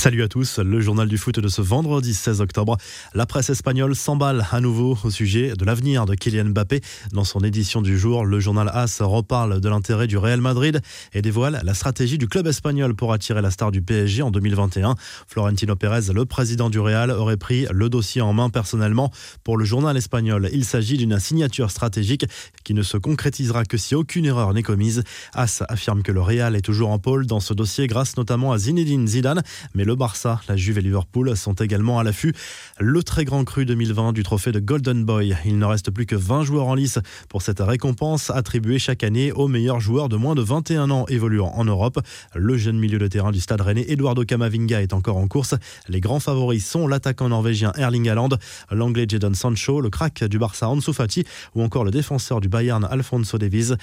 Salut à tous, le journal du foot de ce vendredi 16 octobre. La presse espagnole s'emballe à nouveau au sujet de l'avenir de Kylian Mbappé. Dans son édition du jour, le journal AS reparle de l'intérêt du Real Madrid et dévoile la stratégie du club espagnol pour attirer la star du PSG en 2021. Florentino Pérez, le président du Real, aurait pris le dossier en main personnellement. Pour le journal espagnol, il s'agit d'une signature stratégique qui ne se concrétisera que si aucune erreur n'est commise. AS affirme que le Real est toujours en pôle dans ce dossier grâce notamment à Zinedine Zidane, mais Barça, la Juve et Liverpool sont également à l'affût. Le très grand cru 2020 du trophée de Golden Boy. Il ne reste plus que 20 joueurs en lice pour cette récompense attribuée chaque année aux meilleurs joueurs de moins de 21 ans évoluant en Europe. Le jeune milieu de terrain du stade rennais Eduardo Camavinga est encore en course. Les grands favoris sont l'attaquant norvégien Erling Haaland, l'anglais Jadon Sancho, le crack du Barça Ansu Fati ou encore le défenseur du Bayern Alfonso Davies.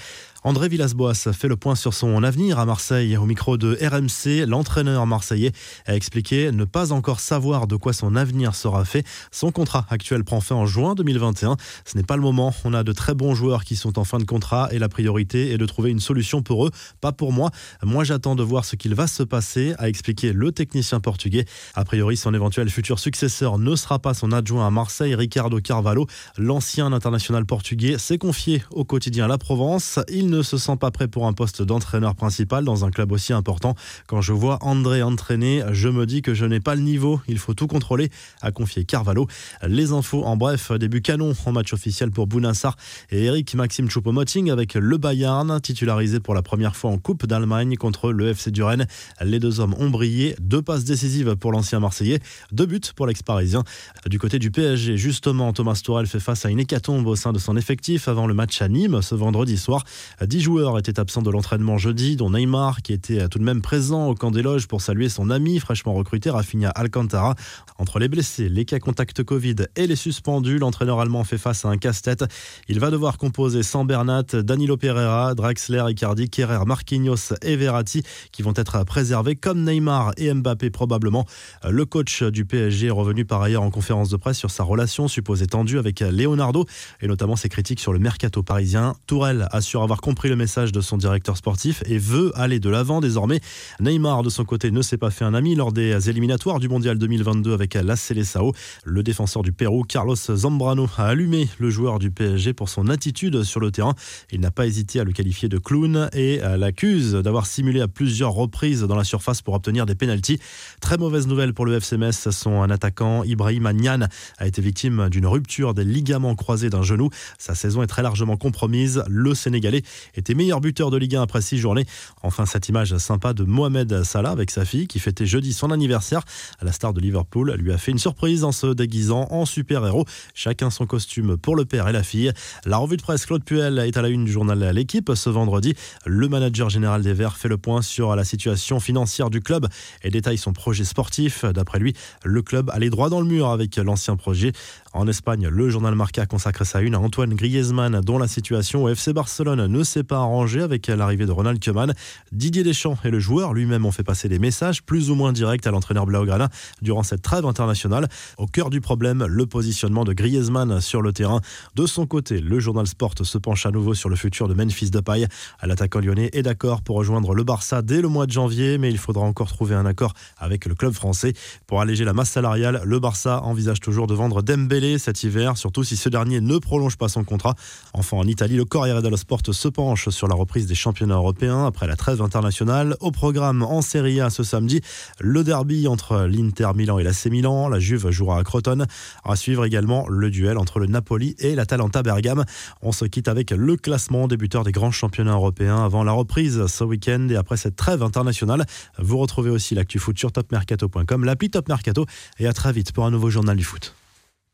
André Villas-Boas fait le point sur son avenir à Marseille. Au micro de RMC, l'entraîneur marseillais a expliqué ne pas encore savoir de quoi son avenir sera fait. Son contrat actuel prend fin en juin 2021. Ce n'est pas le moment. On a de très bons joueurs qui sont en fin de contrat et la priorité est de trouver une solution pour eux, pas pour moi. Moi, j'attends de voir ce qu'il va se passer, a expliqué le technicien portugais. A priori, son éventuel futur successeur ne sera pas son adjoint à Marseille, Ricardo Carvalho. L'ancien international portugais s'est confié au quotidien La Provence. Il ne se sent pas prêt pour un poste d'entraîneur principal dans un club aussi important. Quand je vois André entraîner, je me dis que je n'ai pas le niveau. Il faut tout contrôler, a confié Carvalho. Les infos en bref, début canon en match officiel pour Bounassar et Eric Maxime Choupo-Moting avec le Bayern, titularisé pour la première fois en Coupe d'Allemagne contre le FC Duren. Les deux hommes ont brillé. Deux passes décisives pour l'ancien Marseillais, deux buts pour l'ex-parisien. Du côté du PSG, justement, Thomas Tourel fait face à une hécatombe au sein de son effectif avant le match à Nîmes ce vendredi soir. Dix joueurs étaient absents de l'entraînement jeudi, dont Neymar, qui était tout de même présent au camp des loges pour saluer son ami fraîchement recruté Rafinha Alcantara. Entre les blessés, les cas contacts Covid et les suspendus, l'entraîneur allemand fait face à un casse-tête. Il va devoir composer sans Bernat, Danilo Pereira, Draxler, Icardi, Kerrer, Marquinhos et Verratti qui vont être préservés comme Neymar et Mbappé probablement. Le coach du PSG est revenu par ailleurs en conférence de presse sur sa relation supposée tendue avec Leonardo et notamment ses critiques sur le mercato parisien. Tourelle assure avoir compris le message de son directeur sportif et veut aller de l'avant désormais. Neymar, de son côté, ne s'est pas fait un ami lors des éliminatoires du Mondial 2022 avec la Seleção. Le défenseur du Pérou, Carlos Zambrano, a allumé le joueur du PSG pour son attitude sur le terrain. Il n'a pas hésité à le qualifier de clown et l'accuse d'avoir simulé à plusieurs reprises dans la surface pour obtenir des pénalties. Très mauvaise nouvelle pour le FC Metz. Son attaquant, Ibrahim Agnan, a été victime d'une rupture des ligaments croisés d'un genou. Sa saison est très largement compromise. Le Sénégalais était meilleur buteur de Ligue 1 après six journées. Enfin, cette image sympa de Mohamed Salah avec sa fille qui fêtait jeudi son anniversaire. La star de Liverpool lui a fait une surprise en se déguisant en super-héros. Chacun son costume pour le père et la fille. La revue de presse Claude Puel est à la une du journal L'équipe ce vendredi. Le manager général des Verts fait le point sur la situation financière du club et détaille son projet sportif. D'après lui, le club allait droit dans le mur avec l'ancien projet. En Espagne, le journal Marca consacre sa une à Antoine Griezmann, dont la situation au FC Barcelone ne s'est pas arrangée avec l'arrivée de Ronald Koeman. Didier Deschamps et le joueur lui-même ont fait passer des messages plus ou moins directs à l'entraîneur Blaugrana durant cette trêve internationale. Au cœur du problème, le positionnement de Griezmann sur le terrain. De son côté, le journal Sport se penche à nouveau sur le futur de Memphis Depay. L'attaquant lyonnais est d'accord pour rejoindre le Barça dès le mois de janvier, mais il faudra encore trouver un accord avec le club français. Pour alléger la masse salariale, le Barça envisage toujours de vendre Dembélé cet hiver, surtout si ce dernier ne prolonge pas son contrat. Enfin, en Italie, le Corriere dello Sport se penche sur la reprise des championnats européens après la trêve internationale. Au programme en Serie A ce samedi, le derby entre l'Inter Milan et l'AC Milan. La Juve jouera à Crotone. À suivre également le duel entre le Napoli et l'Atalanta Bergame. On se quitte avec le classement débuteur des grands championnats européens avant la reprise ce week-end et après cette trêve internationale. Vous retrouvez aussi l'actu foot sur topmercato.com, l'appli Top Mercato et à très vite pour un nouveau journal du foot.